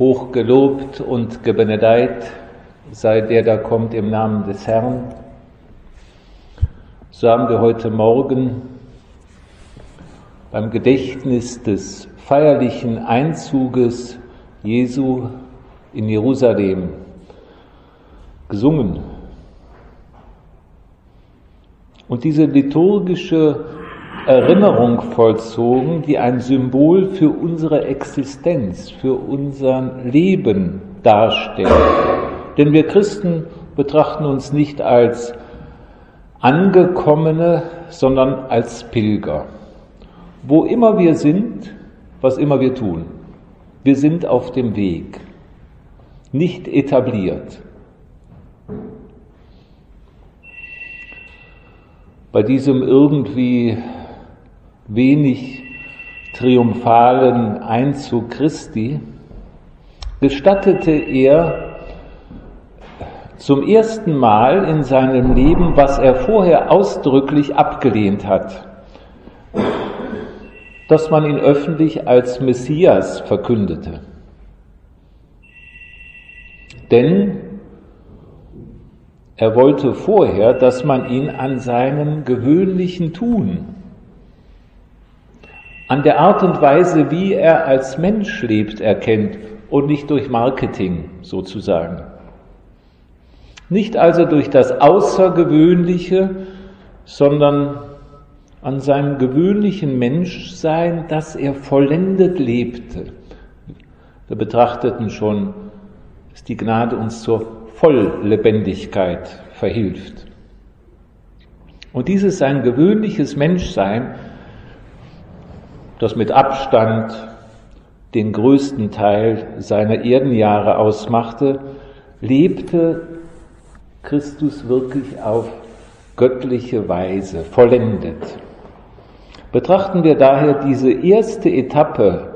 Hochgelobt und gebenedeit sei der, der kommt im Namen des Herrn. So haben wir heute Morgen beim Gedächtnis des feierlichen Einzuges Jesu in Jerusalem gesungen. Und diese liturgische Erinnerung vollzogen, die ein Symbol für unsere Existenz, für unser Leben darstellt. Denn wir Christen betrachten uns nicht als Angekommene, sondern als Pilger. Wo immer wir sind, was immer wir tun, wir sind auf dem Weg, nicht etabliert. Bei diesem irgendwie wenig triumphalen Einzug Christi, gestattete er zum ersten Mal in seinem Leben, was er vorher ausdrücklich abgelehnt hat, dass man ihn öffentlich als Messias verkündete. Denn er wollte vorher, dass man ihn an seinem gewöhnlichen Tun an der Art und Weise, wie er als Mensch lebt, erkennt und nicht durch Marketing sozusagen. Nicht also durch das Außergewöhnliche, sondern an seinem gewöhnlichen Menschsein, das er vollendet lebte. Wir betrachteten schon, dass die Gnade uns zur Volllebendigkeit verhilft. Und dieses sein gewöhnliches Menschsein das mit Abstand den größten Teil seiner Erdenjahre ausmachte, lebte Christus wirklich auf göttliche Weise, vollendet. Betrachten wir daher diese erste Etappe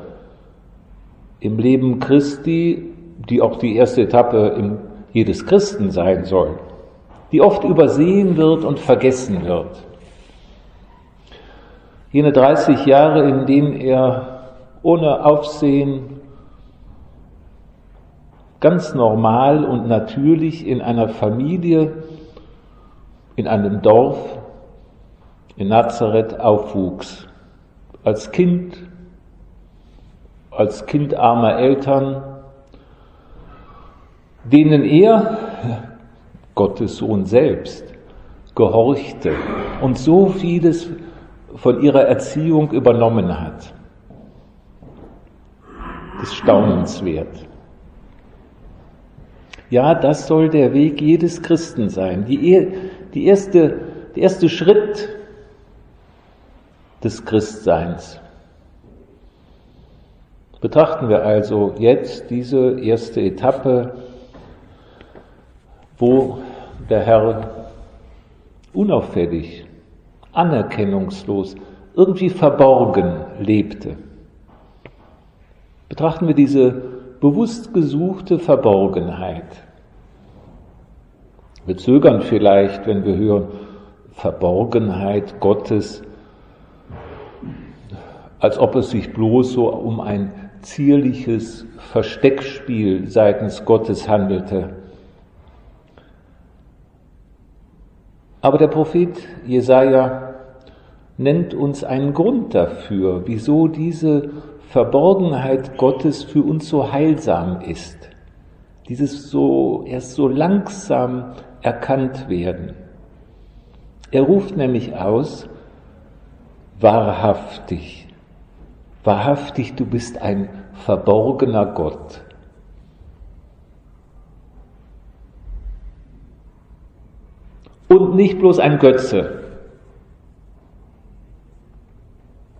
im Leben Christi, die auch die erste Etappe im jedes Christen sein soll, die oft übersehen wird und vergessen wird jene 30 Jahre, in denen er ohne Aufsehen ganz normal und natürlich in einer Familie, in einem Dorf in Nazareth aufwuchs. Als Kind, als Kind armer Eltern, denen er, Gottes Sohn selbst, gehorchte und so vieles von ihrer Erziehung übernommen hat. Das ist staunenswert. Ja, das soll der Weg jedes Christen sein. Die, die erste, der erste Schritt des Christseins. Betrachten wir also jetzt diese erste Etappe, wo der Herr unauffällig anerkennungslos, irgendwie verborgen lebte. Betrachten wir diese bewusst gesuchte Verborgenheit. Wir zögern vielleicht, wenn wir hören Verborgenheit Gottes, als ob es sich bloß so um ein zierliches Versteckspiel seitens Gottes handelte. Aber der Prophet Jesaja nennt uns einen Grund dafür, wieso diese Verborgenheit Gottes für uns so heilsam ist. Dieses so, erst so langsam erkannt werden. Er ruft nämlich aus, wahrhaftig, wahrhaftig, du bist ein verborgener Gott. und nicht bloß ein Götze.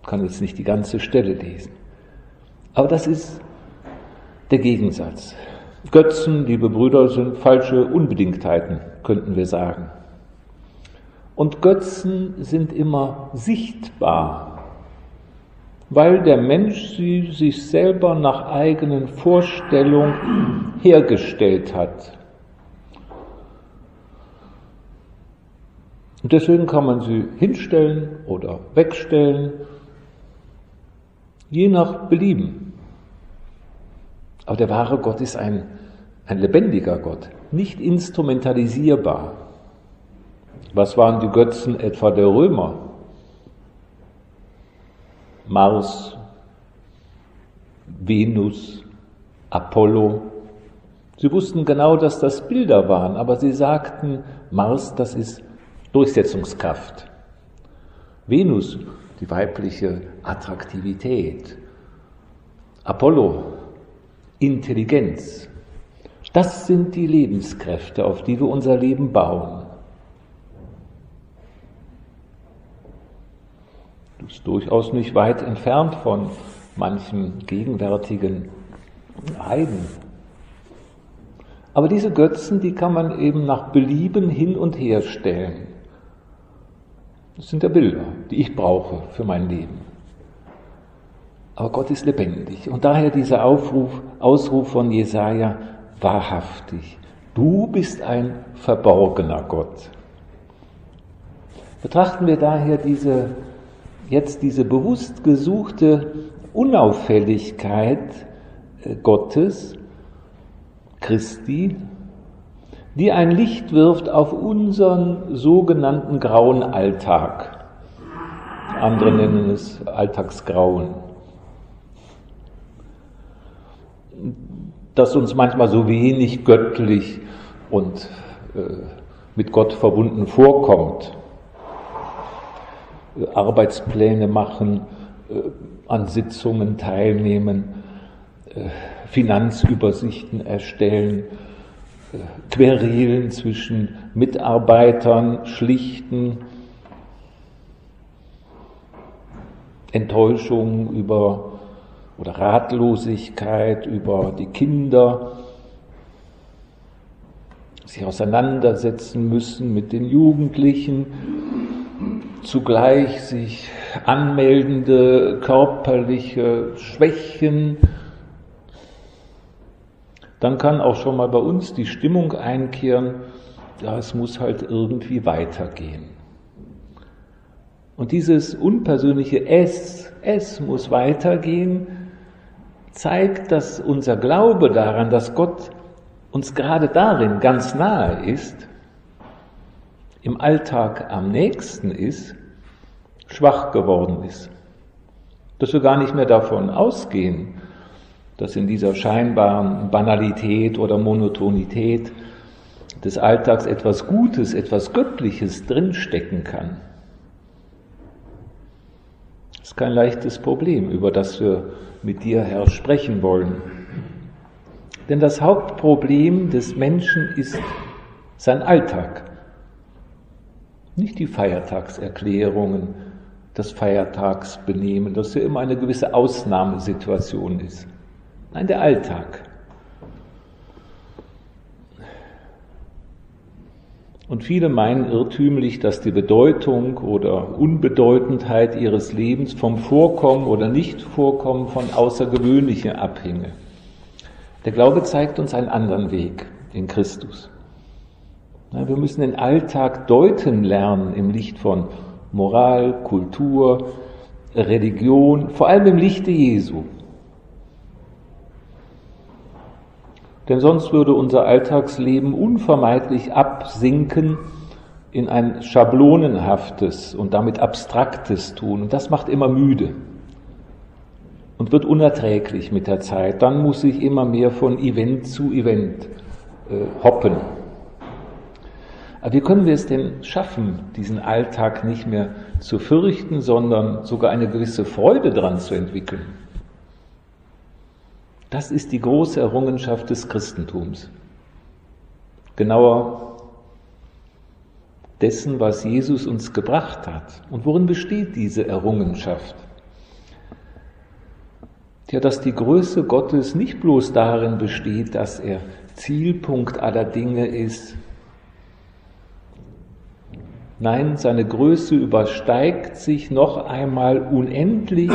Kann jetzt nicht die ganze Stelle lesen. Aber das ist der Gegensatz. Götzen, liebe Brüder, sind falsche Unbedingtheiten, könnten wir sagen. Und Götzen sind immer sichtbar, weil der Mensch sie sich selber nach eigenen Vorstellungen hergestellt hat. Und deswegen kann man sie hinstellen oder wegstellen, je nach Belieben. Aber der wahre Gott ist ein, ein lebendiger Gott, nicht instrumentalisierbar. Was waren die Götzen etwa der Römer? Mars, Venus, Apollo. Sie wussten genau, dass das Bilder waren, aber sie sagten, Mars, das ist Durchsetzungskraft. Venus, die weibliche Attraktivität. Apollo, Intelligenz. Das sind die Lebenskräfte, auf die wir unser Leben bauen. Das ist durchaus nicht weit entfernt von manchen gegenwärtigen Heiden. Aber diese Götzen, die kann man eben nach Belieben hin und her stellen. Das sind ja Bilder, die ich brauche für mein Leben. Aber Gott ist lebendig. Und daher dieser Aufruf, Ausruf von Jesaja, wahrhaftig. Du bist ein verborgener Gott. Betrachten wir daher diese, jetzt diese bewusst gesuchte Unauffälligkeit äh, Gottes, Christi, die ein Licht wirft auf unseren sogenannten grauen Alltag. Andere nennen es Alltagsgrauen. Das uns manchmal so wenig göttlich und äh, mit Gott verbunden vorkommt. Arbeitspläne machen, äh, an Sitzungen teilnehmen, äh, Finanzübersichten erstellen, Querelen zwischen Mitarbeitern schlichten, Enttäuschung über oder Ratlosigkeit über die Kinder, sich auseinandersetzen müssen mit den Jugendlichen, zugleich sich anmeldende körperliche Schwächen, dann kann auch schon mal bei uns die Stimmung einkehren, ja, es muss halt irgendwie weitergehen. Und dieses unpersönliche Es, es muss weitergehen, zeigt, dass unser Glaube daran, dass Gott uns gerade darin ganz nahe ist, im Alltag am nächsten ist, schwach geworden ist. Dass wir gar nicht mehr davon ausgehen, dass in dieser scheinbaren Banalität oder Monotonität des Alltags etwas Gutes, etwas Göttliches drinstecken kann. Das ist kein leichtes Problem, über das wir mit dir, Herr, sprechen wollen. Denn das Hauptproblem des Menschen ist sein Alltag, nicht die Feiertagserklärungen, das Feiertagsbenehmen, das ja immer eine gewisse Ausnahmesituation ist. Nein, der Alltag. Und viele meinen irrtümlich, dass die Bedeutung oder Unbedeutendheit ihres Lebens vom Vorkommen oder Nicht-Vorkommen von Außergewöhnlichem abhinge. Der Glaube zeigt uns einen anderen Weg in Christus. Wir müssen den Alltag deuten lernen im Licht von Moral, Kultur, Religion, vor allem im Lichte Jesu. Denn sonst würde unser Alltagsleben unvermeidlich absinken in ein schablonenhaftes und damit abstraktes Tun. Und das macht immer müde und wird unerträglich mit der Zeit. Dann muss ich immer mehr von Event zu Event äh, hoppen. Aber wie können wir es denn schaffen, diesen Alltag nicht mehr zu fürchten, sondern sogar eine gewisse Freude dran zu entwickeln? Das ist die große Errungenschaft des Christentums. Genauer dessen, was Jesus uns gebracht hat. Und worin besteht diese Errungenschaft? Ja, dass die Größe Gottes nicht bloß darin besteht, dass er Zielpunkt aller Dinge ist. Nein, seine Größe übersteigt sich noch einmal unendlich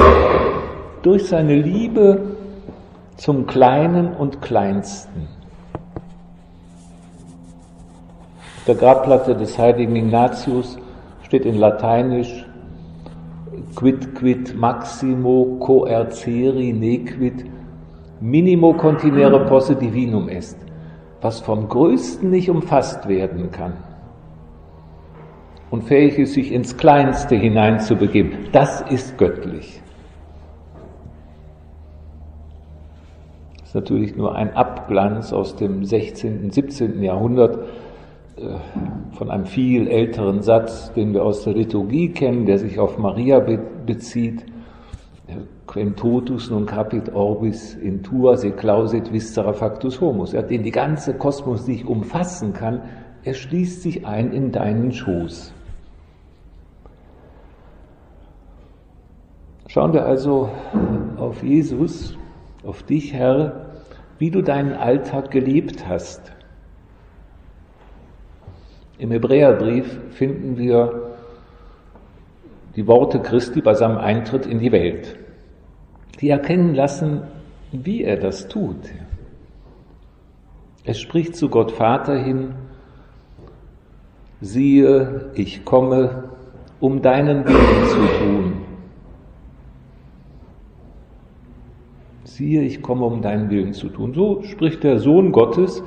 durch seine Liebe zum Kleinen und Kleinsten. Auf der Grabplatte des heiligen Ignatius steht in Lateinisch quid quid maximo coerceri nequid Minimo continere posse divinum est, was vom Größten nicht umfasst werden kann und fähig ist, sich ins Kleinste hineinzubegeben, das ist göttlich. Ist natürlich nur ein Abglanz aus dem 16., und 17. Jahrhundert äh, von einem viel älteren Satz, den wir aus der Liturgie kennen, der sich auf Maria bezieht. Quem totus non capit orbis in tua se clausit viscera factus homus. Ja, den die ganze Kosmos nicht umfassen kann, er schließt sich ein in deinen Schoß. Schauen wir also auf Jesus, auf dich, Herr, wie du deinen Alltag gelebt hast. Im Hebräerbrief finden wir die Worte Christi bei seinem Eintritt in die Welt, die erkennen lassen, wie er das tut. Er spricht zu Gott Vater hin, siehe, ich komme, um deinen Willen zu tun. Siehe, ich komme, um deinen Willen zu tun. So spricht der Sohn Gottes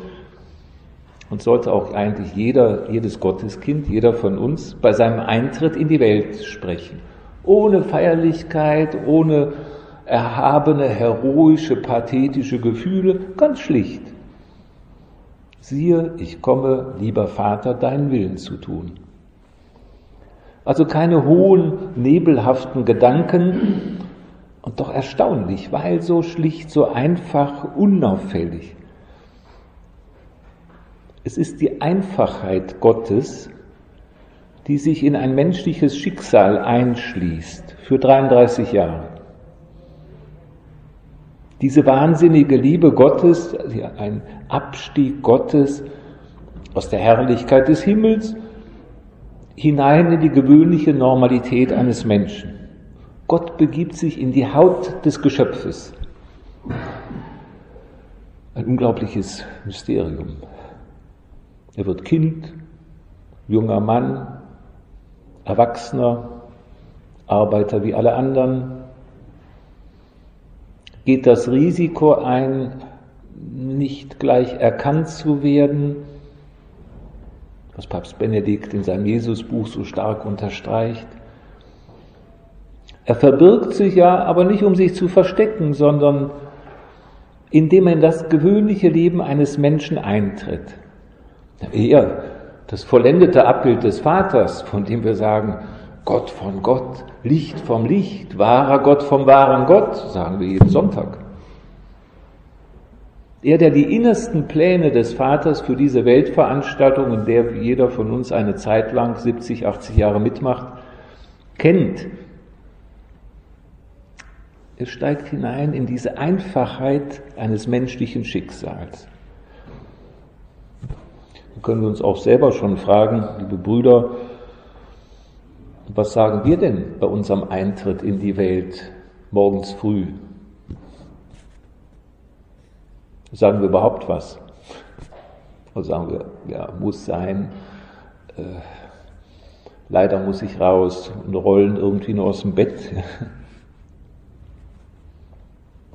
und sollte auch eigentlich jeder, jedes Gotteskind, jeder von uns bei seinem Eintritt in die Welt sprechen. Ohne Feierlichkeit, ohne erhabene, heroische, pathetische Gefühle, ganz schlicht. Siehe, ich komme, lieber Vater, deinen Willen zu tun. Also keine hohen, nebelhaften Gedanken, und doch erstaunlich, weil so schlicht, so einfach, unauffällig. Es ist die Einfachheit Gottes, die sich in ein menschliches Schicksal einschließt für 33 Jahre. Diese wahnsinnige Liebe Gottes, ein Abstieg Gottes aus der Herrlichkeit des Himmels hinein in die gewöhnliche Normalität eines Menschen. Gott begibt sich in die Haut des Geschöpfes. Ein unglaubliches Mysterium. Er wird Kind, junger Mann, Erwachsener, Arbeiter wie alle anderen, geht das Risiko ein, nicht gleich erkannt zu werden, was Papst Benedikt in seinem Jesusbuch so stark unterstreicht. Er verbirgt sich ja, aber nicht um sich zu verstecken, sondern indem er in das gewöhnliche Leben eines Menschen eintritt. Eher das vollendete Abbild des Vaters, von dem wir sagen, Gott von Gott, Licht vom Licht, wahrer Gott vom wahren Gott, sagen wir jeden Sonntag. Er, der die innersten Pläne des Vaters für diese Weltveranstaltung, in der jeder von uns eine Zeit lang 70, 80 Jahre mitmacht, kennt, er steigt hinein in diese Einfachheit eines menschlichen Schicksals. Da können wir uns auch selber schon fragen, liebe Brüder, was sagen wir denn bei unserem Eintritt in die Welt morgens früh? Sagen wir überhaupt was? Oder sagen wir, ja, muss sein, äh, leider muss ich raus und rollen irgendwie nur aus dem Bett.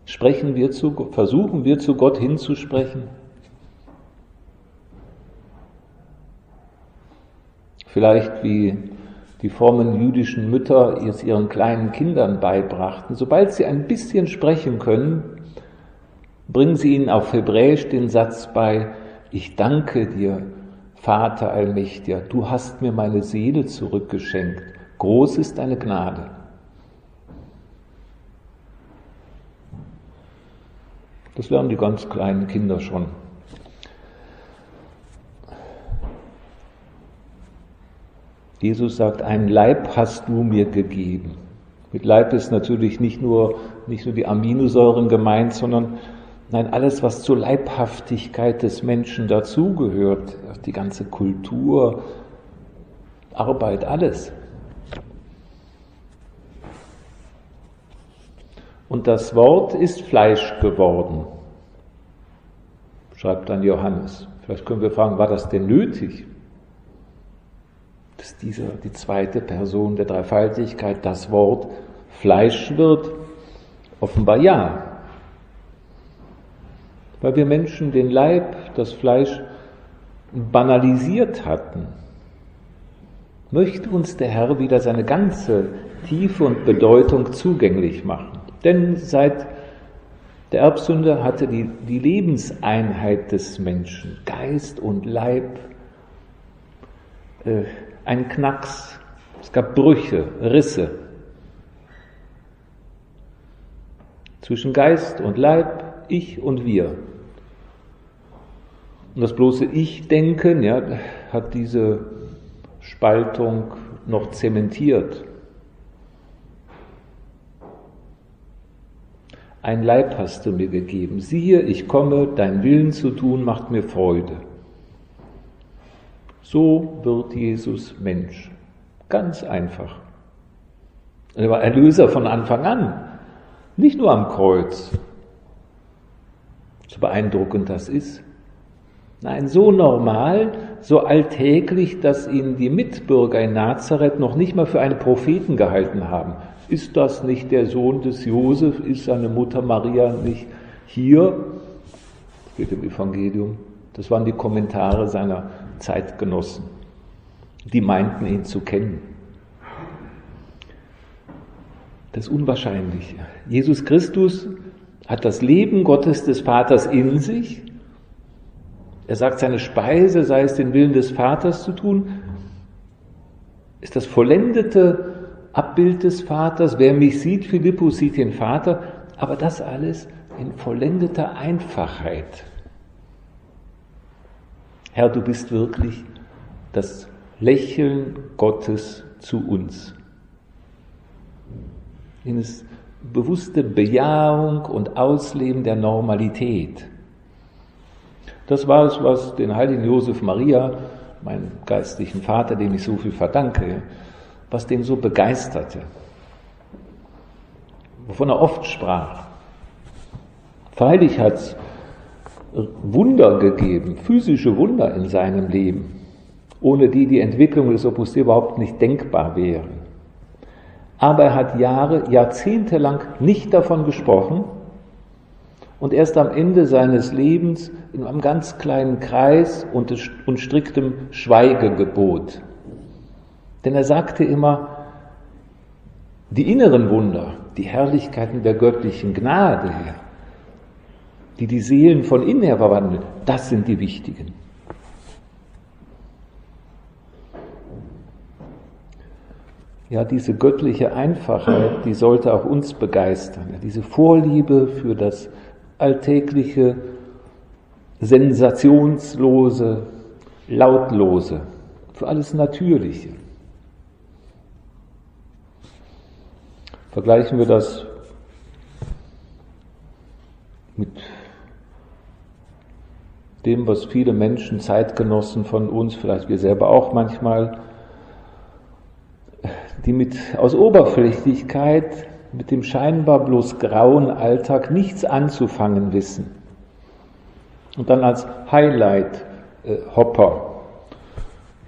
Sprechen wir zu, versuchen wir zu Gott hinzusprechen? Vielleicht wie die frommen jüdischen Mütter es ihren kleinen Kindern beibrachten. Sobald sie ein bisschen sprechen können, bringen sie ihnen auf Hebräisch den Satz bei, ich danke dir, Vater Allmächtiger, du hast mir meine Seele zurückgeschenkt. Groß ist deine Gnade. Das lernen die ganz kleinen Kinder schon. Jesus sagt, einen Leib hast du mir gegeben. Mit Leib ist natürlich nicht nur, nicht nur die Aminosäuren gemeint, sondern nein, alles, was zur Leibhaftigkeit des Menschen dazugehört, die ganze Kultur, Arbeit, alles. Und das Wort ist Fleisch geworden, schreibt dann Johannes. Vielleicht können wir fragen, war das denn nötig? Dass dieser, die zweite Person der Dreifaltigkeit, das Wort Fleisch wird? Offenbar ja. weil wir Menschen den Leib, das Fleisch banalisiert hatten, möchte uns der Herr wieder seine ganze Tiefe und Bedeutung zugänglich machen. Denn seit der Erbsünde hatte die, die Lebenseinheit des Menschen, Geist und Leib, äh, einen Knacks. Es gab Brüche, Risse zwischen Geist und Leib, ich und wir. Und das bloße Ich-Denken ja, hat diese Spaltung noch zementiert. Ein Leib hast du mir gegeben. Siehe, ich komme, dein Willen zu tun macht mir Freude. So wird Jesus Mensch. Ganz einfach. Er war Erlöser von Anfang an, nicht nur am Kreuz. So beeindruckend das ist. Nein, so normal, so alltäglich, dass ihn die Mitbürger in Nazareth noch nicht mal für einen Propheten gehalten haben. Ist das nicht der Sohn des Josef? Ist seine Mutter Maria nicht hier? Das steht im Evangelium. Das waren die Kommentare seiner Zeitgenossen. Die meinten ihn zu kennen. Das ist unwahrscheinlich. Jesus Christus hat das Leben Gottes des Vaters in sich er sagt, seine Speise sei es den Willen des Vaters zu tun, ist das vollendete Abbild des Vaters. Wer mich sieht, Philippus sieht den Vater, aber das alles in vollendeter Einfachheit. Herr, du bist wirklich das Lächeln Gottes zu uns. In das bewusste Bejahung und Ausleben der Normalität. Das war es, was den heiligen Josef Maria, meinen geistlichen Vater, dem ich so viel verdanke, was den so begeisterte, wovon er oft sprach. Freilich hat es Wunder gegeben, physische Wunder in seinem Leben, ohne die die Entwicklung des Opus Dei überhaupt nicht denkbar wäre. Aber er hat Jahre, Jahrzehnte lang nicht davon gesprochen, und erst am Ende seines Lebens in einem ganz kleinen Kreis und, striktem Schweigegebot. Denn er sagte immer, die inneren Wunder, die Herrlichkeiten der göttlichen Gnade, die die Seelen von innen her verwandeln, das sind die wichtigen. Ja, diese göttliche Einfachheit, die sollte auch uns begeistern. Diese Vorliebe für das alltägliche, sensationslose, lautlose, für alles Natürliche. Vergleichen wir das mit dem, was viele Menschen, Zeitgenossen von uns, vielleicht wir selber auch manchmal, die mit aus Oberflächlichkeit mit dem scheinbar bloß grauen Alltag nichts anzufangen wissen. Und dann als Highlight äh,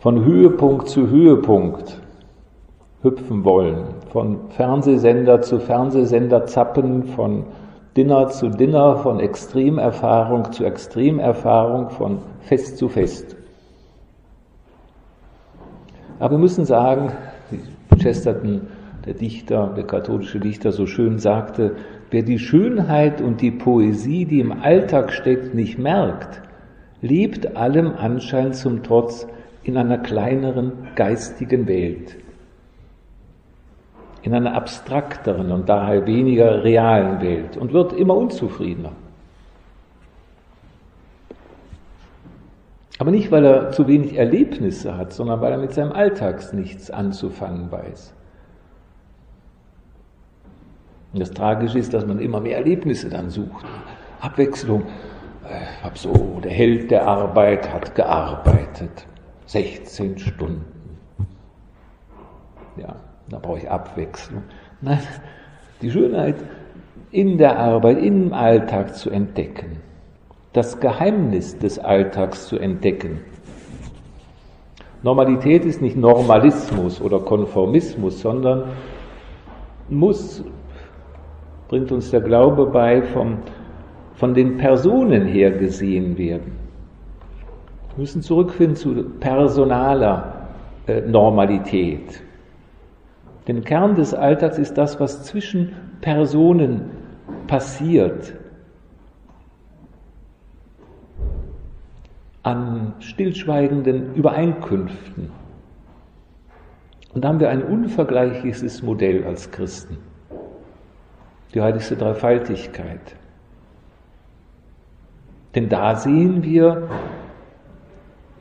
von Höhepunkt zu Höhepunkt hüpfen wollen, von Fernsehsender zu Fernsehsender zappen, von Dinner zu Dinner, von Extremerfahrung zu Extremerfahrung, von Fest zu Fest. Aber wir müssen sagen, die Chesterton der Dichter, der katholische Dichter so schön sagte, wer die Schönheit und die Poesie, die im Alltag steckt, nicht merkt, lebt allem Anschein zum Trotz in einer kleineren geistigen Welt, in einer abstrakteren und daher weniger realen Welt und wird immer unzufriedener. Aber nicht, weil er zu wenig Erlebnisse hat, sondern weil er mit seinem Alltags nichts anzufangen weiß. Und das Tragische ist, dass man immer mehr Erlebnisse dann sucht. Abwechslung. Ich hab so, der Held der Arbeit hat gearbeitet. 16 Stunden. Ja, da brauche ich Abwechslung. Nein, die Schönheit in der Arbeit, im Alltag zu entdecken. Das Geheimnis des Alltags zu entdecken. Normalität ist nicht Normalismus oder Konformismus, sondern muss bringt uns der Glaube bei vom von den Personen her gesehen werden. Wir müssen zurückfinden zu personaler äh, Normalität. Denn Kern des Alltags ist das, was zwischen Personen passiert. An stillschweigenden Übereinkünften. Und da haben wir ein unvergleichliches Modell als Christen. Die heiligste Dreifaltigkeit. Denn da sehen wir,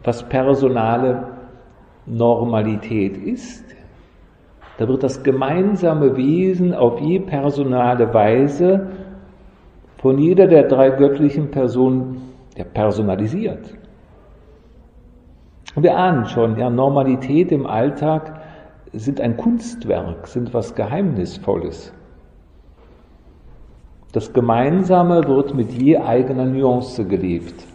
was personale Normalität ist. Da wird das gemeinsame Wesen auf je personale Weise von jeder der drei göttlichen Personen ja, personalisiert. Und wir ahnen schon, ja, Normalität im Alltag sind ein Kunstwerk, sind was Geheimnisvolles. Das Gemeinsame wird mit je eigener Nuance gelebt.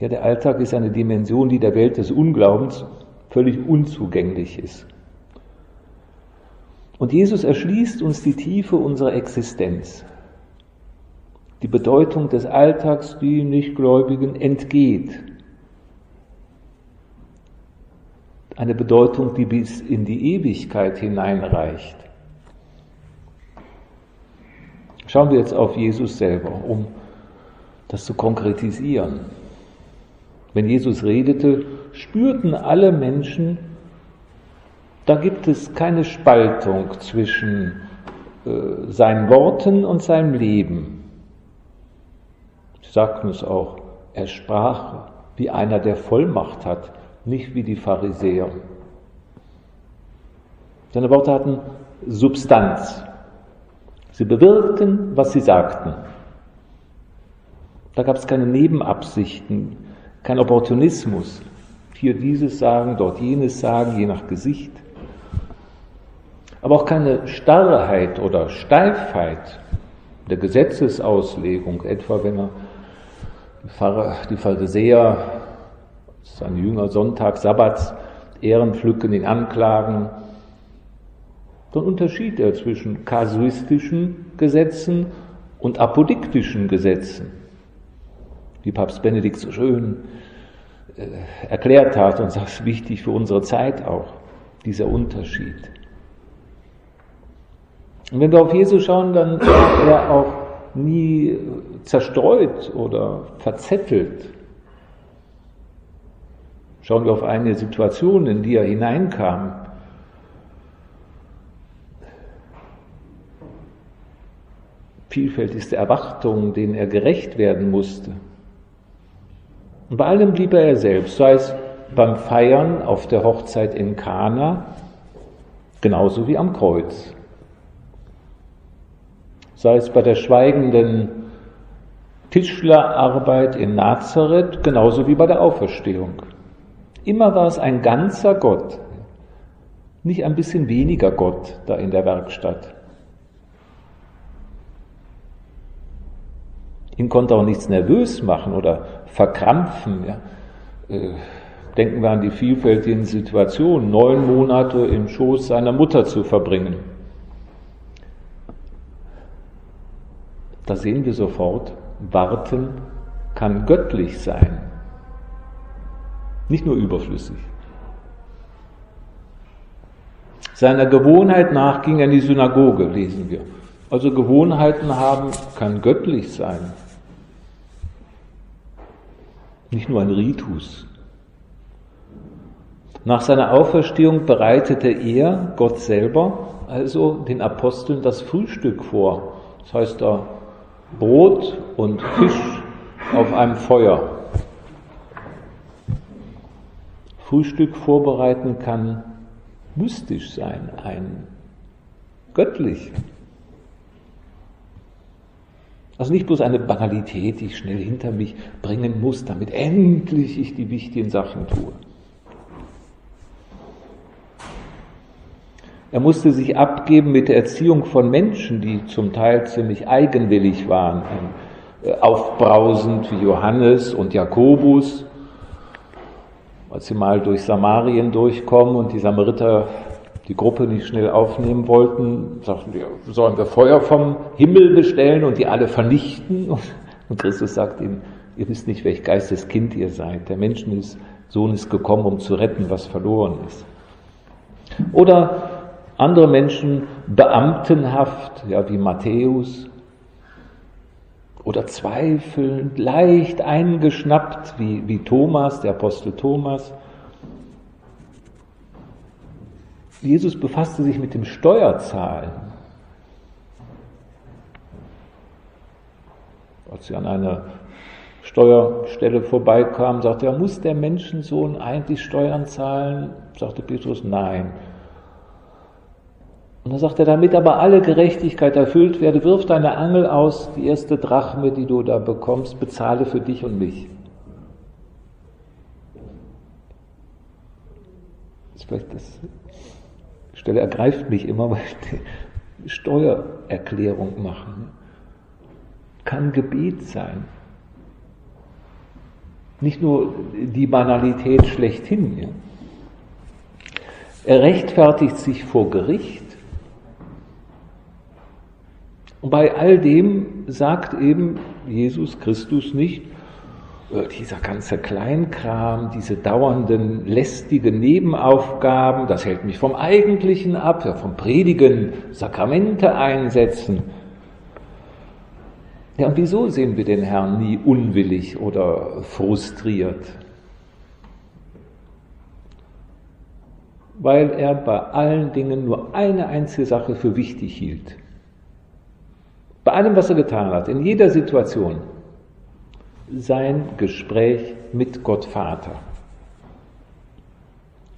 Ja, der Alltag ist eine Dimension, die der Welt des Unglaubens völlig unzugänglich ist. Und Jesus erschließt uns die Tiefe unserer Existenz, die Bedeutung des Alltags, die Nichtgläubigen entgeht. Eine Bedeutung, die bis in die Ewigkeit hineinreicht. Schauen wir jetzt auf Jesus selber, um das zu konkretisieren. Wenn Jesus redete, spürten alle Menschen, da gibt es keine Spaltung zwischen äh, seinen Worten und seinem Leben. Sie sagten es auch, er sprach wie einer, der Vollmacht hat, nicht wie die Pharisäer. Seine Worte hatten Substanz. Sie bewirkten, was sie sagten. Da gab es keine Nebenabsichten, kein Opportunismus. Hier dieses sagen, dort jenes sagen, je nach Gesicht. Aber auch keine Starrheit oder Steifheit der Gesetzesauslegung, etwa wenn er die, Pharisäer, seine Jünger Sonntag, Sabbats, Ehrenpflücken, ihn anklagen, dann unterschied er zwischen kasuistischen Gesetzen und apodiktischen Gesetzen, wie Papst Benedikt so schön äh, erklärt hat und das ist wichtig für unsere Zeit auch, dieser Unterschied. Und wenn wir auf Jesus schauen, dann war er auch nie zerstreut oder verzettelt. Schauen wir auf eine Situation, in die er hineinkam. vielfältigste Erwartungen, denen er gerecht werden musste. Und bei allem blieb er er selbst, sei es beim Feiern auf der Hochzeit in Kana, genauso wie am Kreuz. Sei es bei der schweigenden Tischlerarbeit in Nazareth, genauso wie bei der Auferstehung. Immer war es ein ganzer Gott, nicht ein bisschen weniger Gott da in der Werkstatt. Ihn konnte auch nichts nervös machen oder verkrampfen. Ja. Äh, denken wir an die vielfältigen Situationen, neun Monate im Schoß seiner Mutter zu verbringen. Da sehen wir sofort, warten kann göttlich sein, nicht nur überflüssig. Seiner Gewohnheit nach ging er in die Synagoge, lesen wir. Also Gewohnheiten haben kann göttlich sein nicht nur ein Ritus. Nach seiner Auferstehung bereitete er, Gott selber, also den Aposteln das Frühstück vor. Das heißt da Brot und Fisch auf einem Feuer. Frühstück vorbereiten kann mystisch sein, ein göttlich. Also nicht bloß eine Banalität, die ich schnell hinter mich bringen muss, damit endlich ich die wichtigen Sachen tue. Er musste sich abgeben mit der Erziehung von Menschen, die zum Teil ziemlich eigenwillig waren, äh, aufbrausend wie Johannes und Jakobus, als sie mal durch Samarien durchkommen und die Samariter die Gruppe nicht schnell aufnehmen wollten, sagten wir, sollen wir Feuer vom Himmel bestellen und die alle vernichten? Und Christus sagt ihnen, ihr wisst nicht, welch Geisteskind ihr seid. Der Menschensohn ist gekommen, um zu retten, was verloren ist. Oder andere Menschen beamtenhaft, ja, wie Matthäus, oder zweifelnd, leicht eingeschnappt, wie, wie Thomas, der Apostel Thomas. Jesus befasste sich mit dem Steuerzahlen. Als sie an einer Steuerstelle vorbeikam, sagte er, muss der Menschensohn eigentlich Steuern zahlen? Sagte Petrus, nein. Und dann sagt er, damit aber alle Gerechtigkeit erfüllt werde, wirf deine Angel aus, die erste Drachme, die du da bekommst, bezahle für dich und mich. Ist vielleicht das Stelle ergreift mich immer, weil ich die Steuererklärung machen. Kann Gebet sein. Nicht nur die Banalität schlechthin. Ja. Er rechtfertigt sich vor Gericht und bei all dem sagt eben Jesus Christus nicht, dieser ganze Kleinkram, diese dauernden lästigen Nebenaufgaben, das hält mich vom Eigentlichen ab, vom Predigen, Sakramente einsetzen. Ja, und wieso sehen wir den Herrn nie unwillig oder frustriert? Weil er bei allen Dingen nur eine einzige Sache für wichtig hielt. Bei allem, was er getan hat, in jeder Situation, sein Gespräch mit Gott Vater.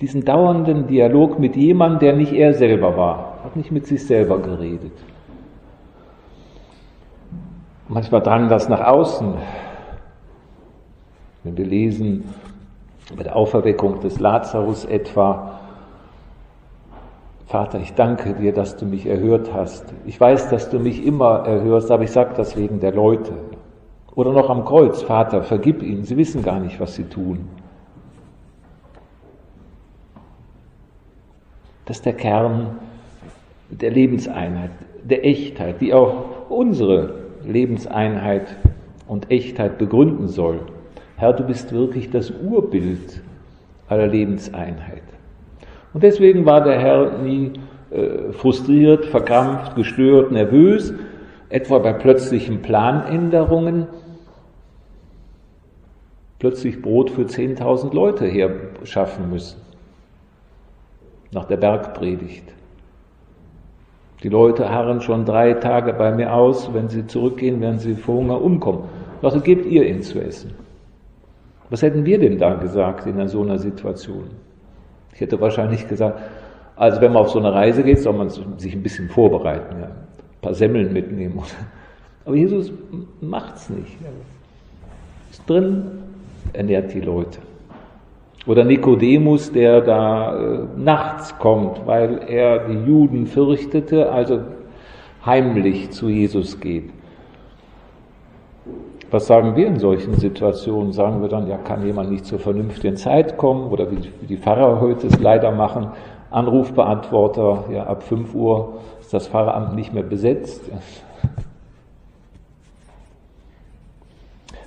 Diesen dauernden Dialog mit jemandem, der nicht er selber war, hat nicht mit sich selber geredet. Manchmal drang das nach außen. Wenn wir lesen bei der Auferweckung des Lazarus etwa, Vater, ich danke dir, dass du mich erhört hast. Ich weiß, dass du mich immer erhörst, aber ich sage das wegen der Leute. Oder noch am Kreuz, Vater, vergib ihnen, sie wissen gar nicht, was sie tun. Das ist der Kern der Lebenseinheit, der Echtheit, die auch unsere Lebenseinheit und Echtheit begründen soll. Herr, du bist wirklich das Urbild aller Lebenseinheit. Und deswegen war der Herr nie äh, frustriert, verkrampft, gestört, nervös, etwa bei plötzlichen Planänderungen. Plötzlich Brot für 10.000 Leute herschaffen müssen. Nach der Bergpredigt. Die Leute harren schon drei Tage bei mir aus, wenn sie zurückgehen, werden sie vor Hunger umkommen. Also gebt ihr ihnen zu essen. Was hätten wir denn da gesagt in so einer Situation? Ich hätte wahrscheinlich gesagt, also wenn man auf so eine Reise geht, soll man sich ein bisschen vorbereiten, ja. Ein paar Semmeln mitnehmen. Aber Jesus macht's nicht. Ist drin, ernährt die Leute. Oder Nikodemus, der da äh, nachts kommt, weil er die Juden fürchtete, also heimlich zu Jesus geht. Was sagen wir in solchen Situationen? Sagen wir dann, ja, kann jemand nicht zur vernünftigen Zeit kommen? Oder wie die Pfarrer heute es leider machen, Anrufbeantworter, ja, ab 5 Uhr das Pfarramt nicht mehr besetzt.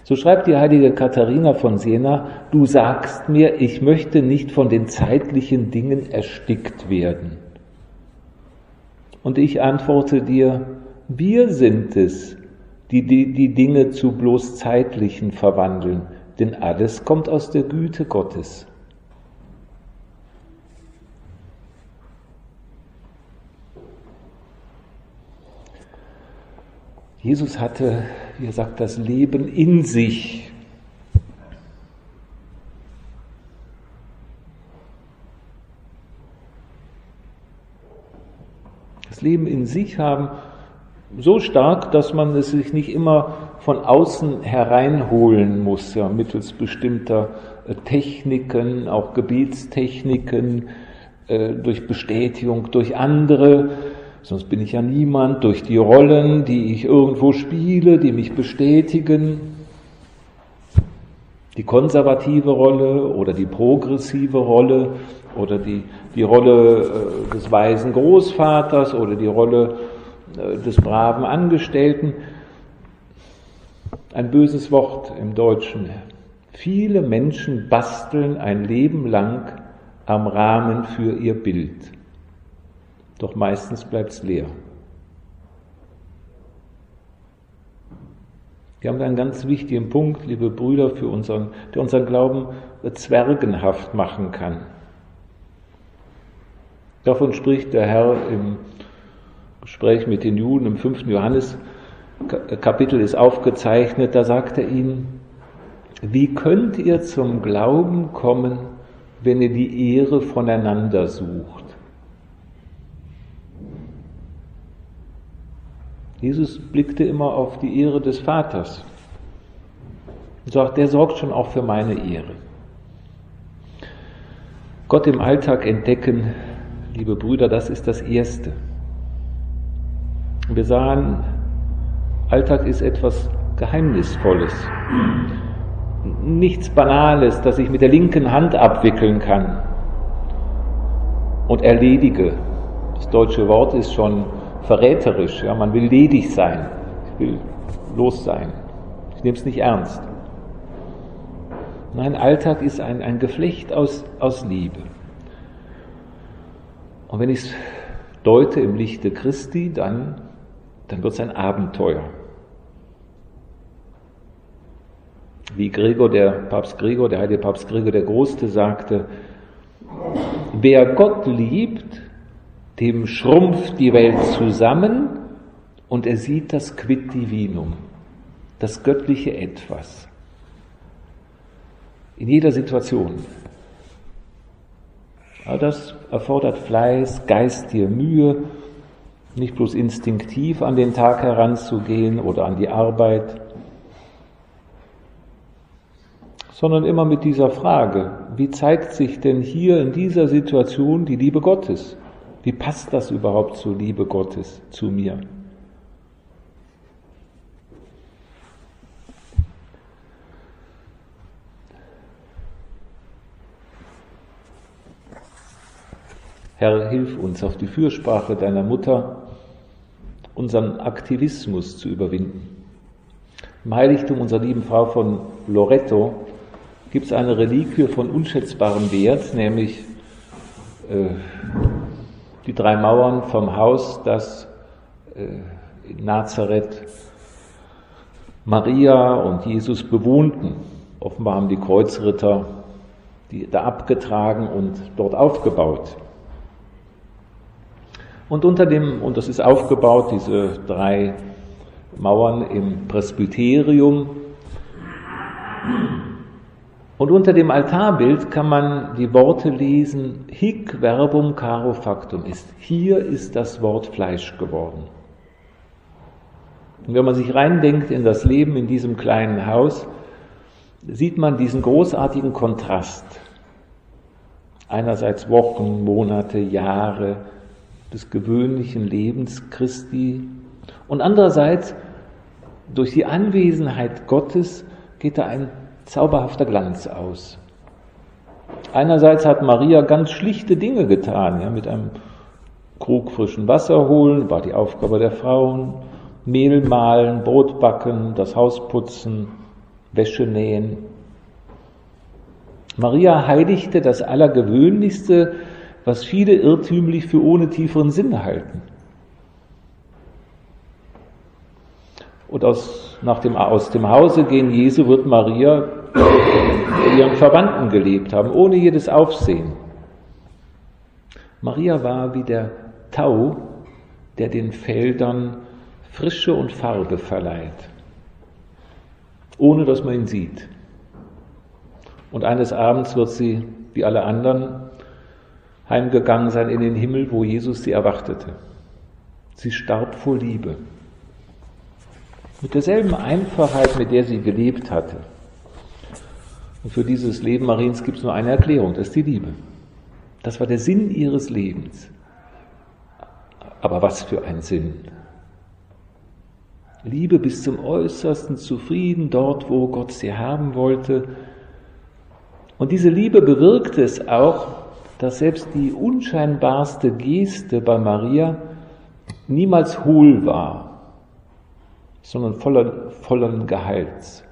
So schreibt die heilige Katharina von Siena, du sagst mir, ich möchte nicht von den zeitlichen Dingen erstickt werden. Und ich antworte dir, wir sind es, die, die die Dinge zu bloß zeitlichen verwandeln, denn alles kommt aus der Güte Gottes. Jesus hatte, wie er sagt, das Leben in sich. Das Leben in sich haben so stark, dass man es sich nicht immer von außen hereinholen muss, ja, mittels bestimmter äh, Techniken, auch Gebetstechniken, äh, durch Bestätigung durch andere, sonst bin ich ja niemand, durch die Rollen, die ich irgendwo spiele, die mich bestätigen, die konservative Rolle oder die progressive Rolle oder die, die Rolle äh, des weisen Großvaters oder die Rolle äh, des braven Angestellten. Ein böses Wort im Deutschen. Viele Menschen basteln ein Leben lang am Rahmen für ihr Bild. Doch meistens bleibt es leer. Wir haben einen ganz wichtigen Punkt, liebe Brüder, für unseren, der unseren Glauben zwergenhaft machen kann. Davon spricht der Herr im Gespräch mit den Juden im fünften Johannes Kapitel ist aufgezeichnet, da sagt er ihnen, wie könnt ihr zum Glauben kommen, wenn ihr die Ehre voneinander sucht? Jesus blickte immer auf die Ehre des Vaters und sagt, der sorgt schon auch für meine Ehre. Gott im Alltag entdecken, liebe Brüder, das ist das Erste. Wir sahen, Alltag ist etwas Geheimnisvolles, nichts Banales, das ich mit der linken Hand abwickeln kann und erledige. Das deutsche Wort ist schon verräterisch. Ja, man will ledig sein. Ich will los sein. Ich nehme es nicht ernst. Nein, Alltag ist ein, ein Geflecht aus, aus Liebe. Und wenn ich es deute im Lichte Christi, dann, dann wird es ein Abenteuer. Wie Gregor, der Papst Gregor, der heilige Papst Gregor der Große sagte, wer Gott liebt, dem schrumpft die Welt zusammen und er sieht das Quid Divinum, das göttliche Etwas. In jeder Situation. Aber das erfordert Fleiß, geistige Mühe, nicht bloß instinktiv an den Tag heranzugehen oder an die Arbeit, sondern immer mit dieser Frage, wie zeigt sich denn hier in dieser Situation die Liebe Gottes? Wie passt das überhaupt zur Liebe Gottes zu mir? Herr, hilf uns auf die Fürsprache deiner Mutter, unseren Aktivismus zu überwinden. Im Heiligtum unserer lieben Frau von Loreto gibt es eine Reliquie von unschätzbarem Wert, nämlich äh, die drei Mauern vom Haus, das äh, in Nazareth Maria und Jesus bewohnten. Offenbar haben die Kreuzritter die da abgetragen und dort aufgebaut. Und unter dem, und das ist aufgebaut, diese drei Mauern im Presbyterium, und unter dem Altarbild kann man die Worte lesen, hic verbum caro factum ist. Hier ist das Wort Fleisch geworden. Und wenn man sich reindenkt in das Leben in diesem kleinen Haus, sieht man diesen großartigen Kontrast. Einerseits Wochen, Monate, Jahre des gewöhnlichen Lebens Christi und andererseits durch die Anwesenheit Gottes geht da ein zauberhafter Glanz aus. Einerseits hat Maria ganz schlichte Dinge getan, ja, mit einem Krug frischen Wasser holen, war die Aufgabe der Frauen, Mehl mahlen, Brot backen, das Haus putzen, Wäsche nähen. Maria heiligte das Allergewöhnlichste, was viele irrtümlich für ohne tieferen Sinn halten. Und aus, nach dem, aus dem Hause gehen Jesu wird Maria ihren Verwandten gelebt haben, ohne jedes Aufsehen. Maria war wie der Tau, der den Feldern Frische und Farbe verleiht, ohne dass man ihn sieht. Und eines Abends wird sie, wie alle anderen, heimgegangen sein in den Himmel, wo Jesus sie erwartete. Sie starb vor Liebe. Mit derselben Einfachheit, mit der sie gelebt hatte. Und für dieses Leben Mariens gibt es nur eine Erklärung, das ist die Liebe. Das war der Sinn ihres Lebens. Aber was für ein Sinn. Liebe bis zum äußersten zufrieden dort, wo Gott sie haben wollte. Und diese Liebe bewirkte es auch, dass selbst die unscheinbarste Geste bei Maria niemals hohl war, sondern voller, vollen Geheils.